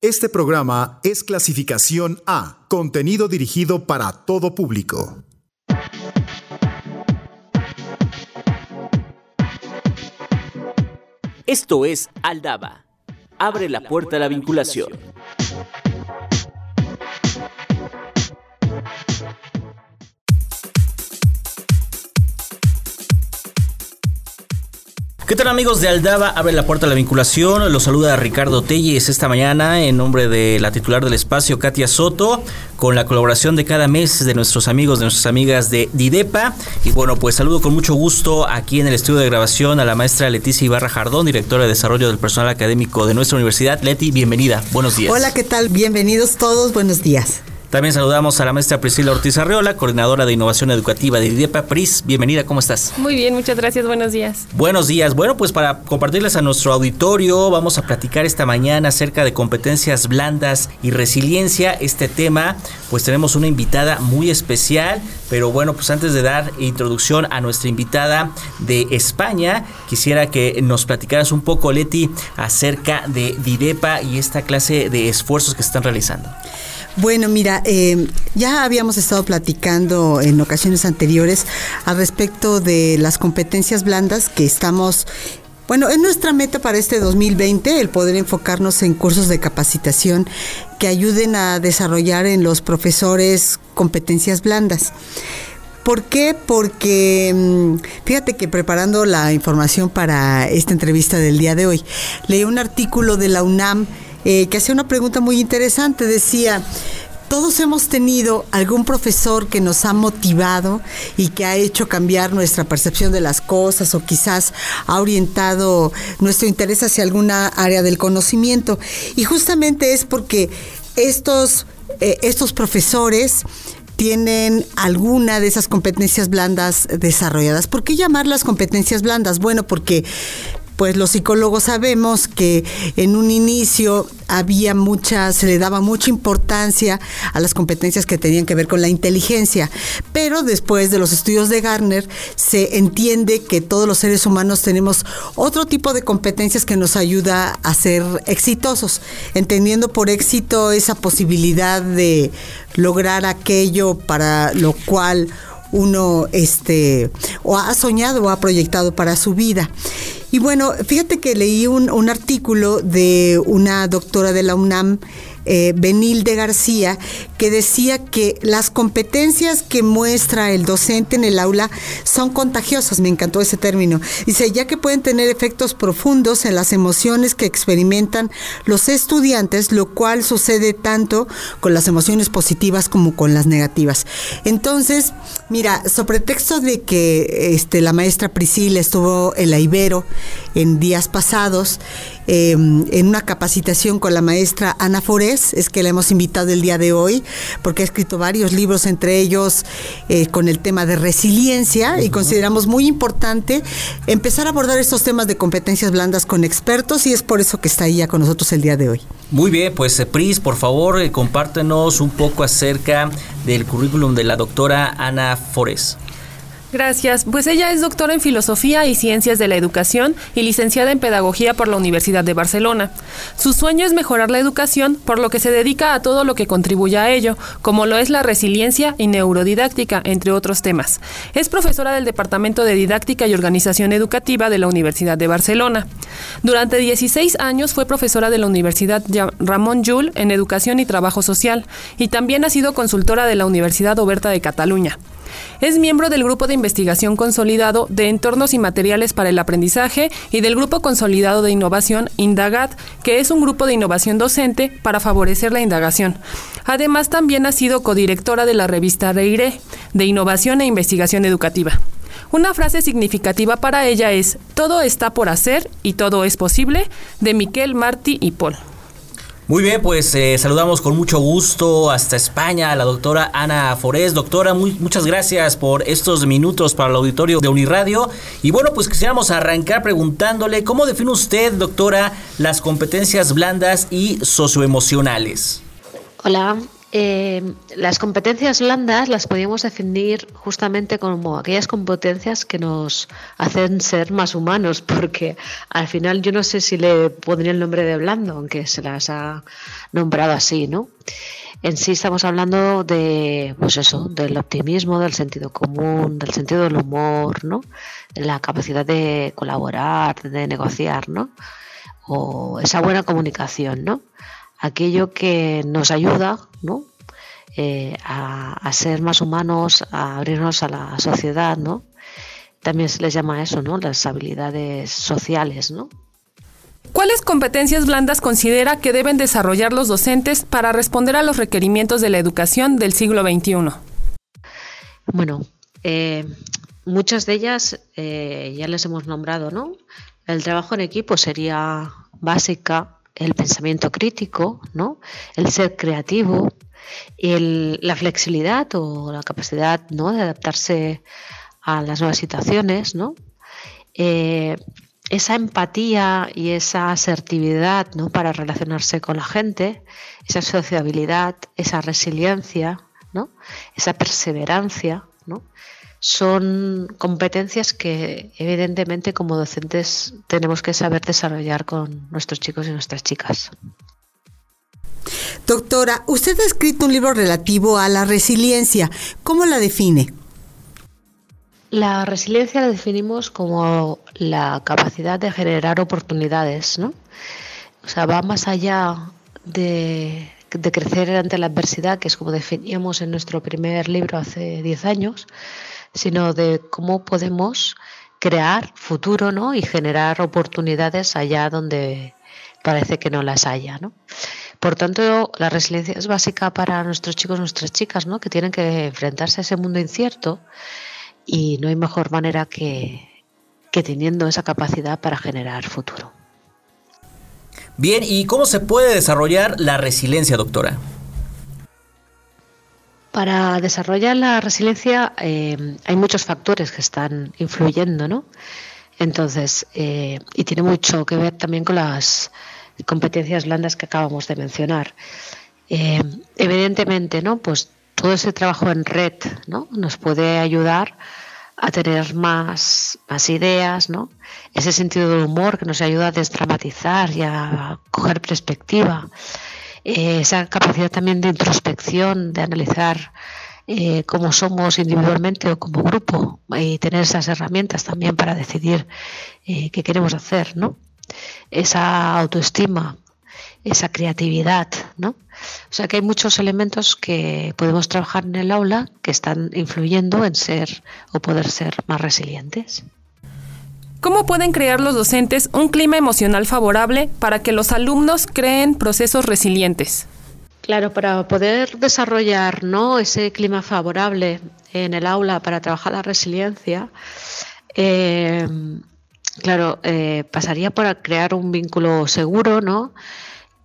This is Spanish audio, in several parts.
Este programa es clasificación A, contenido dirigido para todo público. Esto es Aldaba. Abre la puerta a la vinculación. ¿Qué tal amigos de Aldaba? Abre la puerta a la vinculación. Los saluda Ricardo Telles esta mañana en nombre de la titular del espacio, Katia Soto, con la colaboración de cada mes de nuestros amigos, de nuestras amigas de Didepa. Y bueno, pues saludo con mucho gusto aquí en el estudio de grabación a la maestra Leticia Ibarra Jardón, directora de Desarrollo del Personal Académico de nuestra universidad. Leti, bienvenida. Buenos días. Hola, ¿qué tal? Bienvenidos todos. Buenos días. También saludamos a la maestra Priscila Ortiz Arreola, coordinadora de innovación educativa de IDEPA. Pris, bienvenida, ¿cómo estás? Muy bien, muchas gracias, buenos días. Buenos días. Bueno, pues para compartirles a nuestro auditorio, vamos a platicar esta mañana acerca de competencias blandas y resiliencia. Este tema, pues tenemos una invitada muy especial, pero bueno, pues antes de dar introducción a nuestra invitada de España, quisiera que nos platicaras un poco, Leti, acerca de DIDEPA y esta clase de esfuerzos que están realizando. Bueno, mira, eh, ya habíamos estado platicando en ocasiones anteriores al respecto de las competencias blandas que estamos bueno, es nuestra meta para este 2020 el poder enfocarnos en cursos de capacitación que ayuden a desarrollar en los profesores competencias blandas. ¿Por qué? Porque mm, fíjate que preparando la información para esta entrevista del día de hoy, leí un artículo de la UNAM eh, que hacía una pregunta muy interesante. Decía, todos hemos tenido algún profesor que nos ha motivado y que ha hecho cambiar nuestra percepción de las cosas o quizás ha orientado nuestro interés hacia alguna área del conocimiento. Y justamente es porque estos, eh, estos profesores tienen alguna de esas competencias blandas desarrolladas. ¿Por qué llamarlas competencias blandas? Bueno, porque pues los psicólogos sabemos que en un inicio había mucha, se le daba mucha importancia a las competencias que tenían que ver con la inteligencia, pero después de los estudios de Garner se entiende que todos los seres humanos tenemos otro tipo de competencias que nos ayuda a ser exitosos, entendiendo por éxito esa posibilidad de lograr aquello para lo cual uno este o ha soñado o ha proyectado para su vida. Y bueno, fíjate que leí un, un artículo de una doctora de la UNAM eh, Benilde García, que decía que las competencias que muestra el docente en el aula son contagiosas, me encantó ese término. Dice, ya que pueden tener efectos profundos en las emociones que experimentan los estudiantes, lo cual sucede tanto con las emociones positivas como con las negativas. Entonces, mira, sobre texto de que este, la maestra Priscila estuvo en la Ibero en días pasados, em, en una capacitación con la maestra Ana Forés, es que la hemos invitado el día de hoy, porque ha escrito varios libros, entre ellos eh, con el tema de resiliencia, y consideramos muy importante empezar a abordar estos temas de competencias blandas con expertos, y es por eso que está ahí ya con nosotros el día de hoy. Muy bien, pues eh, Pris, por favor, eh, compártenos un poco acerca del currículum de la doctora Ana Forés. Gracias. Pues ella es doctora en Filosofía y Ciencias de la Educación y licenciada en Pedagogía por la Universidad de Barcelona. Su sueño es mejorar la educación, por lo que se dedica a todo lo que contribuya a ello, como lo es la resiliencia y neurodidáctica, entre otros temas. Es profesora del Departamento de Didáctica y Organización Educativa de la Universidad de Barcelona. Durante 16 años fue profesora de la Universidad Ramón Llull en Educación y Trabajo Social y también ha sido consultora de la Universidad Oberta de Cataluña. Es miembro del Grupo de Investigación Consolidado de Entornos y Materiales para el Aprendizaje y del Grupo Consolidado de Innovación Indagat, que es un grupo de innovación docente para favorecer la indagación. Además, también ha sido codirectora de la revista Reire, de Innovación e Investigación Educativa. Una frase significativa para ella es Todo está por hacer y todo es posible, de Miquel, Martí y Paul. Muy bien, pues eh, saludamos con mucho gusto hasta España a la doctora Ana Forés. Doctora, muy, muchas gracias por estos minutos para el auditorio de Uniradio. Y bueno, pues quisiéramos arrancar preguntándole, ¿cómo define usted, doctora, las competencias blandas y socioemocionales? Hola, Eh, las competencias blandas las podríamos definir justamente como aquellas competencias que nos hacen ser más humanos, porque al final yo no sé si le pondría el nombre de blando, aunque se las ha nombrado así, ¿no? En sí estamos hablando de, pues eso, del optimismo, del sentido común, del sentido del humor, ¿no? La capacidad de colaborar, de negociar, ¿no? O esa buena comunicación, ¿no? Aquello que nos ayuda ¿no? Eh, a, ser más humanos, a abrirnos a la sociedad, ¿no? También se les llama eso, ¿no? Las habilidades sociales, ¿no? ¿Cuáles competencias blandas considera que deben desarrollar los docentes para responder a los requerimientos de la educación del siglo XXI? Bueno, eh, muchas de ellas eh, ya les hemos nombrado, ¿no? El trabajo en equipo sería básica, el pensamiento crítico, ¿no? el ser creativo, la flexibilidad o la capacidad ¿no? de adaptarse a las nuevas situaciones, ¿no? Eh, esa empatía y esa asertividad ¿no? para relacionarse con la gente, esa sociabilidad, esa resiliencia, ¿no? esa perseverancia, ¿no? Son competencias que evidentemente como docentes tenemos que saber desarrollar con nuestros chicos y nuestras chicas. Doctora, usted ha escrito un libro relativo a la resiliencia. ¿Cómo la define? La resiliencia la definimos como la capacidad de generar oportunidades, ¿no? O sea, va más allá de, de crecer ante la adversidad, que es como definíamos en nuestro primer libro hace 10 años, sino de cómo podemos crear futuro ¿no? y generar oportunidades allá donde parece que no las haya. ¿no? Por tanto, la resiliencia es básica para nuestros chicos nuestras chicas, ¿no? que tienen que enfrentarse a ese mundo incierto y no hay mejor manera que, que teniendo esa capacidad para generar futuro. Bien, ¿y cómo se puede desarrollar la resiliencia, doctora? Para desarrollar la resiliencia eh, hay muchos factores que están influyendo, ¿no? Entonces, eh, y tiene mucho que ver también con las competencias blandas que acabamos de mencionar. Eh, evidentemente, ¿no? Pues todo ese trabajo en red, ¿no? Nos puede ayudar a tener más, más ideas, ¿no? Ese sentido del humor que nos ayuda a desdramatizar y a coger perspectiva. Eh, esa capacidad también de introspección, de analizar eh, cómo somos individualmente o como grupo y tener esas herramientas también para decidir eh, qué queremos hacer, ¿no? Esa autoestima, esa creatividad, ¿no? O sea que hay muchos elementos que podemos trabajar en el aula que están influyendo en ser o poder ser más resilientes. ¿Cómo pueden crear los docentes un clima emocional favorable para que los alumnos creen procesos resilientes? Claro, para poder desarrollar ¿no? ese clima favorable en el aula para trabajar la resiliencia, eh, claro, eh, pasaría por crear un vínculo seguro, ¿no?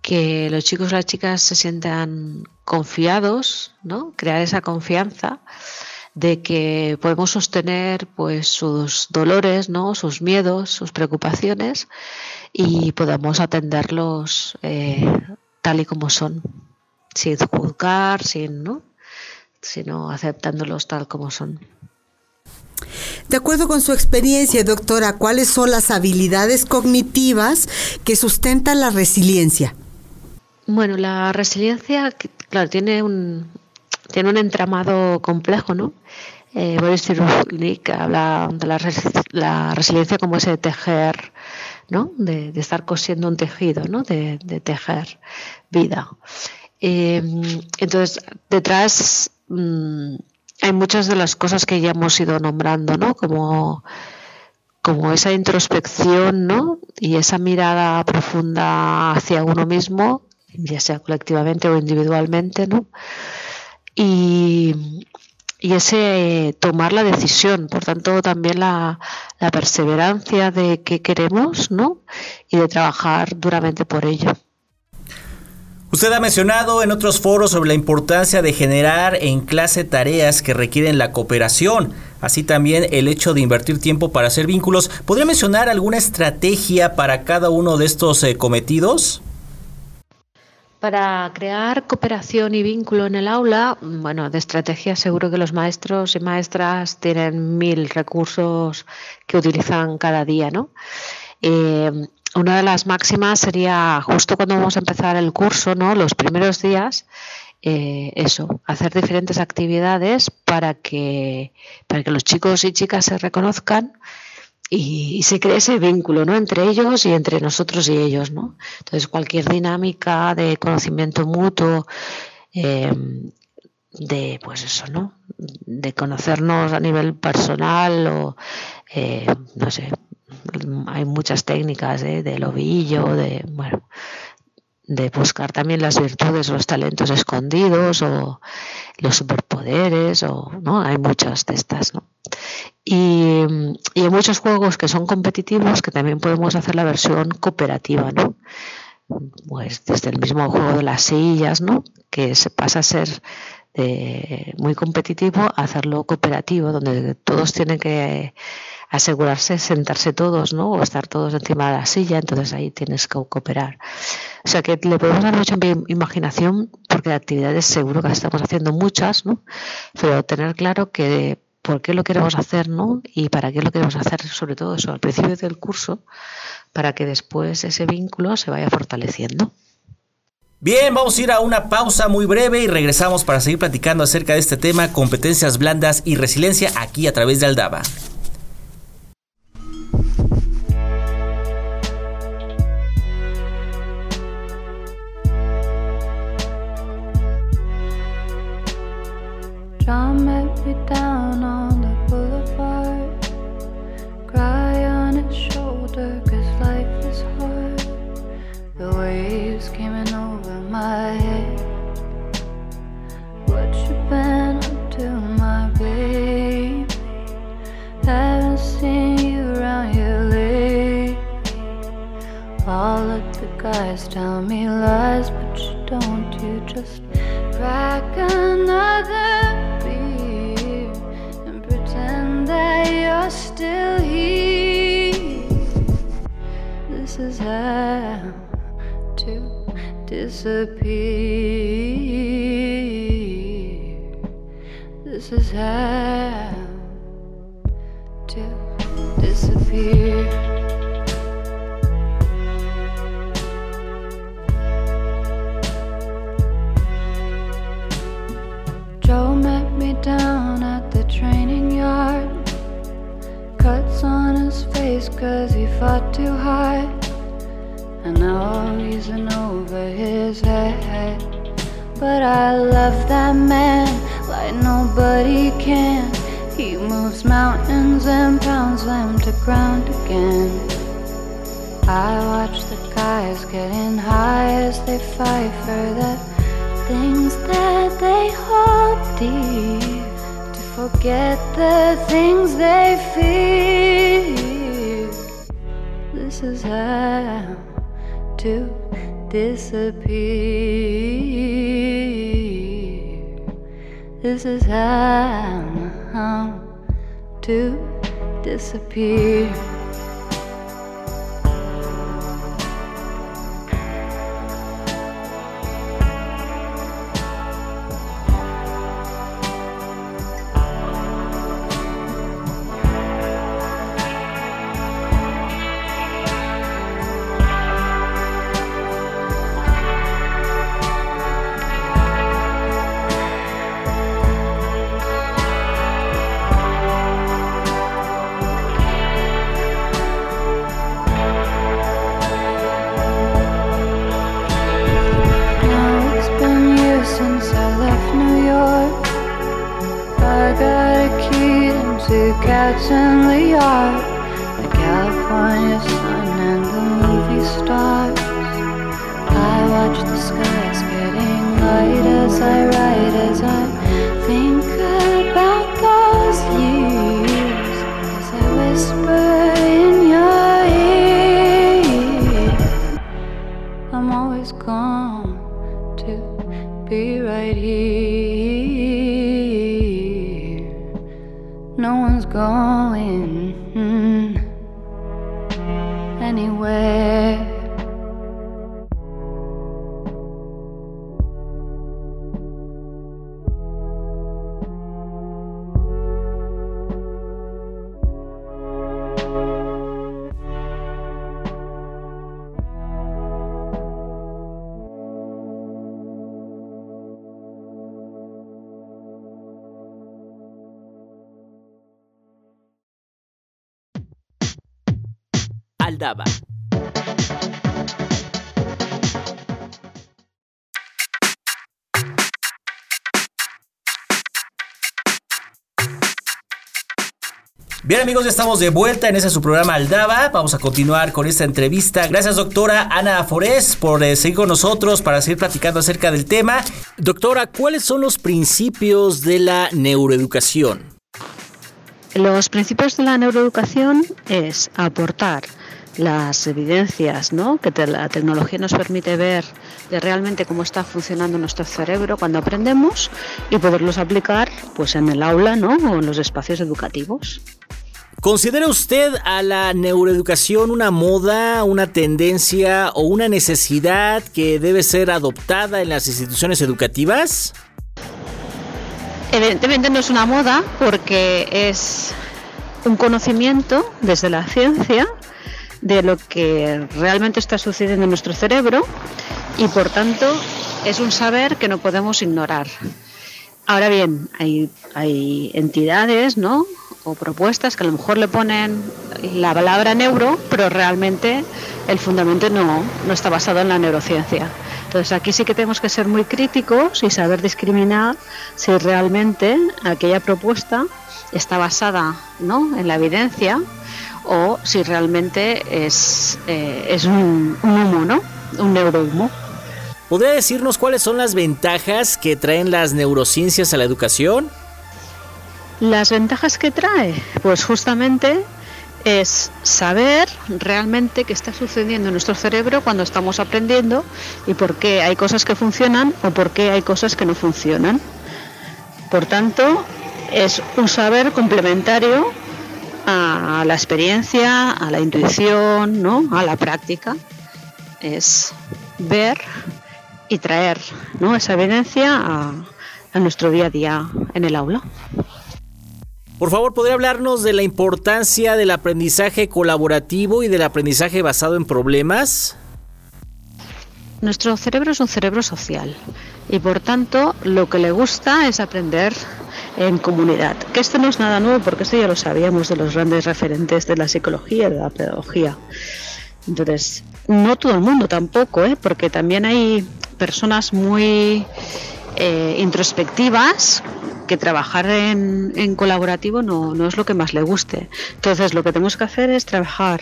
Que los chicos y las chicas se sientan confiados, ¿no? Crear esa confianza de que podemos sostener pues sus dolores, ¿no? sus miedos, sus preocupaciones y podamos atenderlos eh, tal y como son, sin juzgar, sin, ¿no? sino aceptándolos tal como son. De acuerdo con su experiencia, doctora, ¿cuáles son las habilidades cognitivas que sustentan la resiliencia? Bueno, la resiliencia, claro, tiene un, tiene un entramado complejo, ¿no? Eh, Boris Cyrulnik habla de la, resiliencia como ese tejer, ¿no? De, estar cosiendo un tejido, ¿no? De, tejer vida. Em, entonces, detrás mm, hay muchas de las cosas que ya hemos ido nombrando, ¿no? Como, como esa introspección, ¿no? Y esa mirada profunda hacia uno mismo, ya sea colectivamente o individualmente, ¿no? Y, ese tomar la decisión, por tanto también la, perseverancia de qué queremos, ¿no? Y de trabajar duramente por ello. Usted ha mencionado en otros foros sobre la importancia de generar en clase tareas que requieren la cooperación, así también el hecho de invertir tiempo para hacer vínculos. ¿Podría mencionar alguna estrategia para cada uno de estos eh, cometidos? Para crear cooperación y vínculo en el aula, bueno, de estrategia seguro que los maestros y maestras tienen mil recursos que utilizan cada día, ¿no? Eh, una de las máximas sería justo cuando vamos a empezar el curso, ¿no? Los primeros días, eh, eso, hacer diferentes actividades para que, para que los chicos y chicas se reconozcan y, se cree ese vínculo ¿no? entre ellos y entre nosotros y ellos. ¿no? Entonces, cualquier dinámica de conocimiento mutuo, em, de pues eso, ¿no? De conocernos a nivel personal o eh, no sé, hay muchas técnicas ¿eh? del ovillo, de bueno, de buscar también las virtudes, los talentos escondidos o los superpoderes o no, hay muchas de estas, ¿no? Y, hay muchos juegos que son competitivos que también podemos hacer la versión cooperativa, ¿no? Pues desde el mismo juego de las sillas, ¿no? Que se pasa a ser eh, muy competitivo a hacerlo cooperativo, donde todos tienen que asegurarse sentarse todos, ¿no? O estar todos encima de la silla, entonces ahí tienes que cooperar. O sea que le podemos dar mucha imaginación porque de actividades seguro que estamos haciendo muchas, ¿no? Pero tener claro que por qué lo queremos hacer, ¿no? Y para qué lo queremos hacer, sobre todo eso, al principio del curso, para que después ese vínculo se vaya fortaleciendo. Bien, vamos a ir a una pausa muy breve y regresamos para seguir platicando acerca de este tema, competencias blandas y resiliencia aquí a través de Aldaba. Is how to disappear. This is how over his head. But I love that man like nobody can. He moves mountains and pounds them to ground again. I watch the guys getting high as they fight for the things that they hold dear To forget the things they fear. This is how to disappear. This is how to disappear. catching the eye no one's going hmm, anywhere. Bien amigos, ya estamos de vuelta en ese su programa Aldaba. Vamos a continuar con esta entrevista. Gracias doctora Ana Forés por eh, seguir con nosotros para seguir platicando acerca del tema. Doctora, ¿cuáles son los principios de la neuroeducación? Los principios de la neuroeducación es aportar las evidencias ¿no? que la tecnología nos permite ver de realmente cómo está funcionando nuestro cerebro cuando aprendemos y poderlos aplicar pues en el aula ¿no? o en los espacios educativos. ¿Considera usted a la neuroeducación una moda, una tendencia o una necesidad que debe ser adoptada en las instituciones educativas? Evidentemente no es una moda porque es un conocimiento desde la ciencia de lo que realmente está sucediendo en nuestro cerebro y por tanto es un saber que no podemos ignorar. Ahora bien, hay, hay entidades, ¿no? o propuestas que a lo mejor le ponen la palabra neuro, pero realmente el fundamento no, no está basado en la neurociencia. Entonces aquí sí que tenemos que ser muy críticos y saber discriminar si realmente aquella propuesta está basada ¿no? en la evidencia o si realmente es, eh, es un, un humo, ¿no? un neurohumo. ¿Podría decirnos cuáles son las ventajas que traen las neurociencias a la educación? Las ventajas que trae, pues justamente es saber realmente qué está sucediendo en nuestro cerebro cuando estamos aprendiendo y por qué hay cosas que funcionan o por qué hay cosas que no funcionan. Por tanto, es un saber complementario a la experiencia, a la intuición, ¿no? a la práctica. Es ver y traer ¿no? esa evidencia a, a nuestro día a día en el aula. Por favor, ¿podría hablarnos de la importancia del aprendizaje colaborativo y del aprendizaje basado en problemas? Nuestro cerebro es un cerebro social y por tanto lo que le gusta es aprender en comunidad. Que esto no es nada nuevo porque esto ya lo sabíamos de los grandes referentes de la psicología y de la pedagogía. Entonces, no todo el mundo tampoco, ¿eh? porque también hay personas muy eh, introspectivas que trabajar en, colaborativo no, no, es lo que más le guste. Entonces lo que tenemos que hacer es trabajar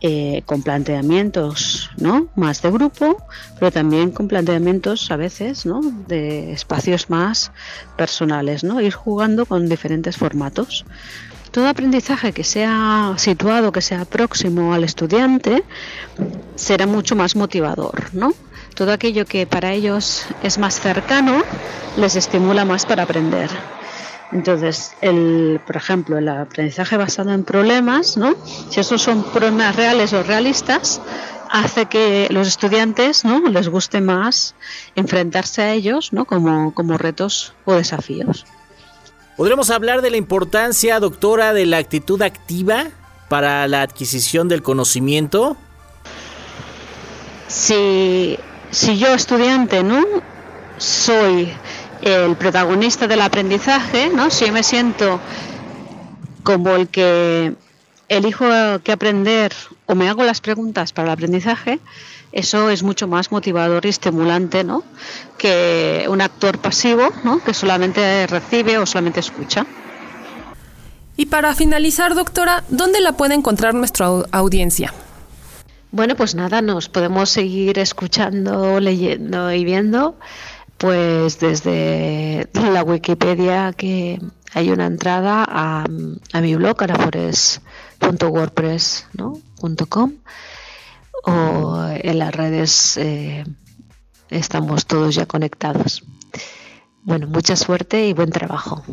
eh, con planteamientos ¿no? más de grupo, pero también con planteamientos a veces ¿no? de espacios más personales, ¿no? ir jugando con diferentes formatos. Todo aprendizaje que sea situado, que sea próximo al estudiante, será mucho más motivador, ¿no? Todo aquello que para ellos es más cercano les estimula más para aprender. Entonces, el, por ejemplo, el aprendizaje basado en problemas, ¿no? si esos son problemas reales o realistas, hace que los estudiantes ¿no? les guste más enfrentarse a ellos ¿no? como, como retos o desafíos. ¿Podremos hablar de la importancia, doctora, de la actitud activa para la adquisición del conocimiento? Sí si yo estudiante no soy el protagonista del aprendizaje, ¿no? si yo me siento como el que elijo qué aprender o me hago las preguntas para el aprendizaje, eso es mucho más motivador y estimulante ¿no? que un actor pasivo ¿no? que solamente recibe o solamente escucha. Y para finalizar, doctora, ¿dónde la puede encontrar nuestra audiencia? Bueno, pues nada, nos podemos seguir escuchando, leyendo y viendo, pues desde la Wikipedia que hay una entrada a, mi blog arafores.wordpress.com o en las redes eh, estamos todos ya conectados. Bueno, mucha suerte y buen trabajo.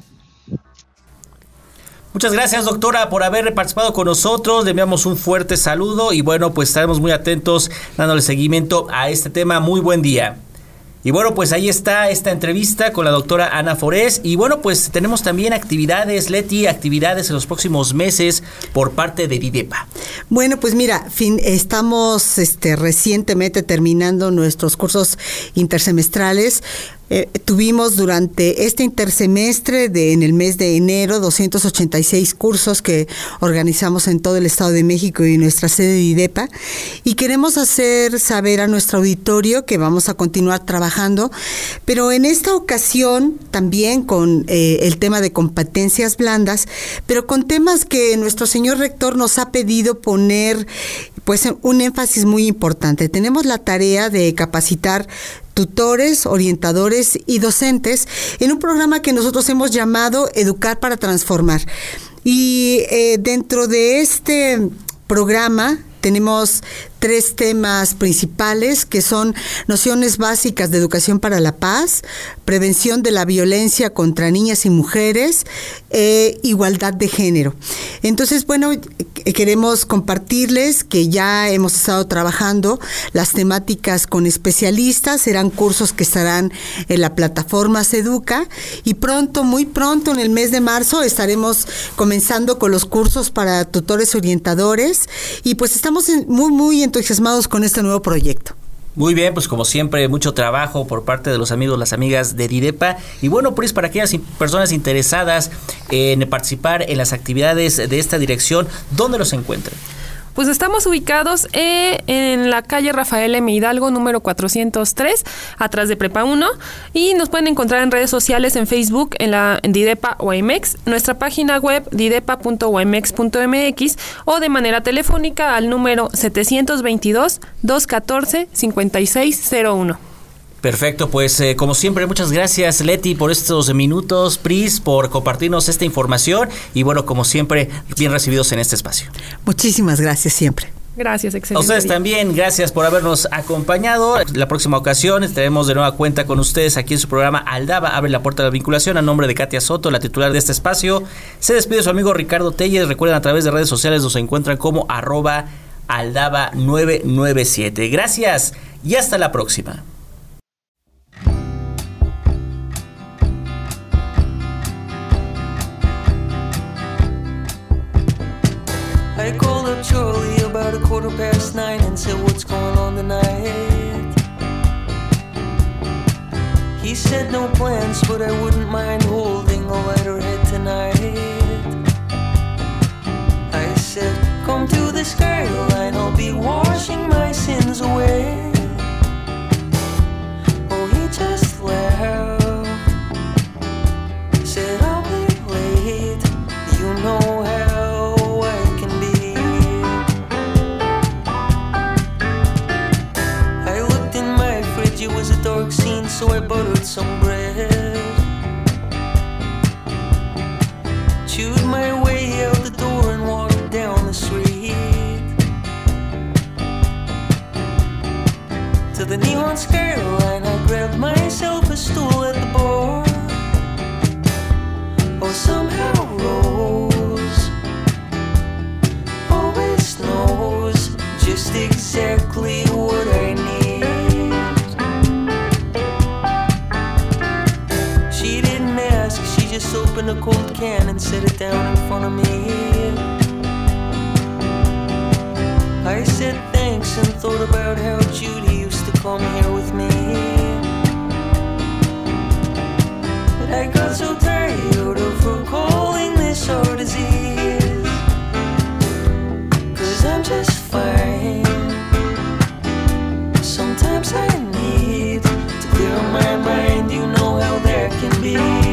Muchas gracias, doctora, por haber participado con nosotros. Le enviamos un fuerte saludo y bueno, pues estaremos muy atentos dándole seguimiento a este tema. Muy buen día. Y bueno, pues ahí está esta entrevista con la doctora Ana Forés. Y bueno, pues tenemos también actividades, Leti, actividades en los próximos meses por parte de DIDEPA. Bueno, pues mira, fin, estamos este, recientemente terminando nuestros cursos intersemestrales Eh, tuvimos durante este intersemestre de en el mes de enero 286 cursos que organizamos en todo el Estado de México y nuestra sede de IDEPA. Y queremos hacer saber a nuestro auditorio que vamos a continuar trabajando, pero en esta ocasión también con eh, el tema de competencias blandas, pero con temas que nuestro señor rector nos ha pedido poner pues un énfasis muy importante. Tenemos la tarea de capacitar tutores, orientadores y docentes en un programa que nosotros hemos llamado Educar para Transformar. Y eh, dentro de este programa tenemos tres temas principales que son nociones básicas de educación para la paz, prevención de la violencia contra niñas y mujeres, e igualdad de género. Entonces, bueno, queremos compartirles que ya hemos estado trabajando las temáticas con especialistas, serán cursos que estarán en la plataforma Seduca y pronto, muy pronto, en el mes de marzo, estaremos comenzando con los cursos para tutores orientadores y pues estamos muy, muy entusiasmados con este nuevo proyecto. Muy bien, pues como siempre, mucho trabajo por parte de los amigos, las amigas de Didepa. Y bueno, pues para aquellas personas interesadas en participar en las actividades de esta dirección, ¿dónde los encuentran? Pues estamos ubicados eh, en la calle Rafael M. Hidalgo, número 403, atrás de Prepa 1. Y nos pueden encontrar en redes sociales, en Facebook, en la Didepa OMX, nuestra página web didepa.omex.mx o de manera telefónica al número 722-214-5601. Perfecto, pues eh, como siempre, muchas gracias Leti por estos minutos, Pris, por compartirnos esta información y bueno, como siempre, bien recibidos en este espacio. Muchísimas gracias siempre. Gracias, excelente. A ustedes también, gracias por habernos acompañado. La próxima ocasión estaremos de nueva cuenta con ustedes aquí en su programa Aldaba, abre la puerta de la vinculación a nombre de Katia Soto, la titular de este espacio. Se despide su amigo Ricardo Telles. Recuerden a través de redes sociales nos encuentran como arroba aldaba 997. Gracias y hasta la próxima. I called up Charlie about a quarter past nine and said, What's going on tonight? He said, No plans, but I wouldn't mind holding a lighter head tonight. I said, Come to the skyline, I'll be washing my sins away. Just opened a cold can and set it down in front of me. I said thanks and thought about how Judy used to come here with me. But I got so tired of her calling this our disease. Cause I'm just fine. Sometimes I need to clear my mind, you know how there can be.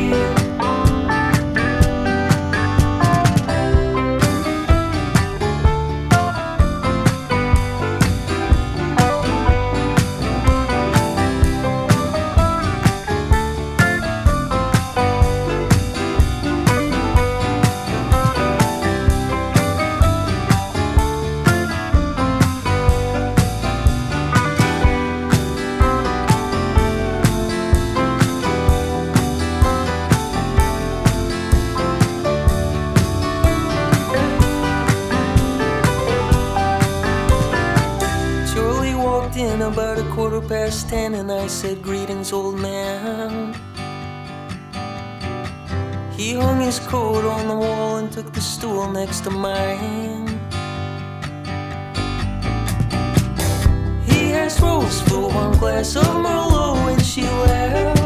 I said, Greetings, old man. He hung his coat on the wall and took the stool next to mine. He asked Rose for one glass of Merlot when she left.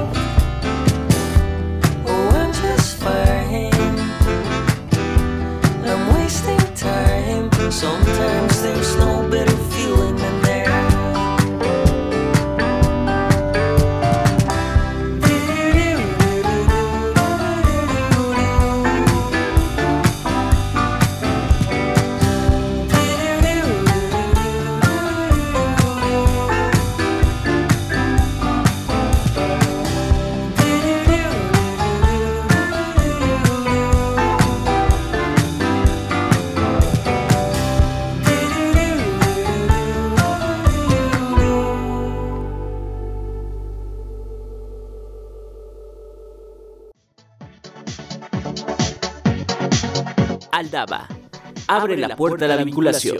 Oh, I'm just fine. I'm wasting time. Sometimes there's no Abre la puerta a la vinculación.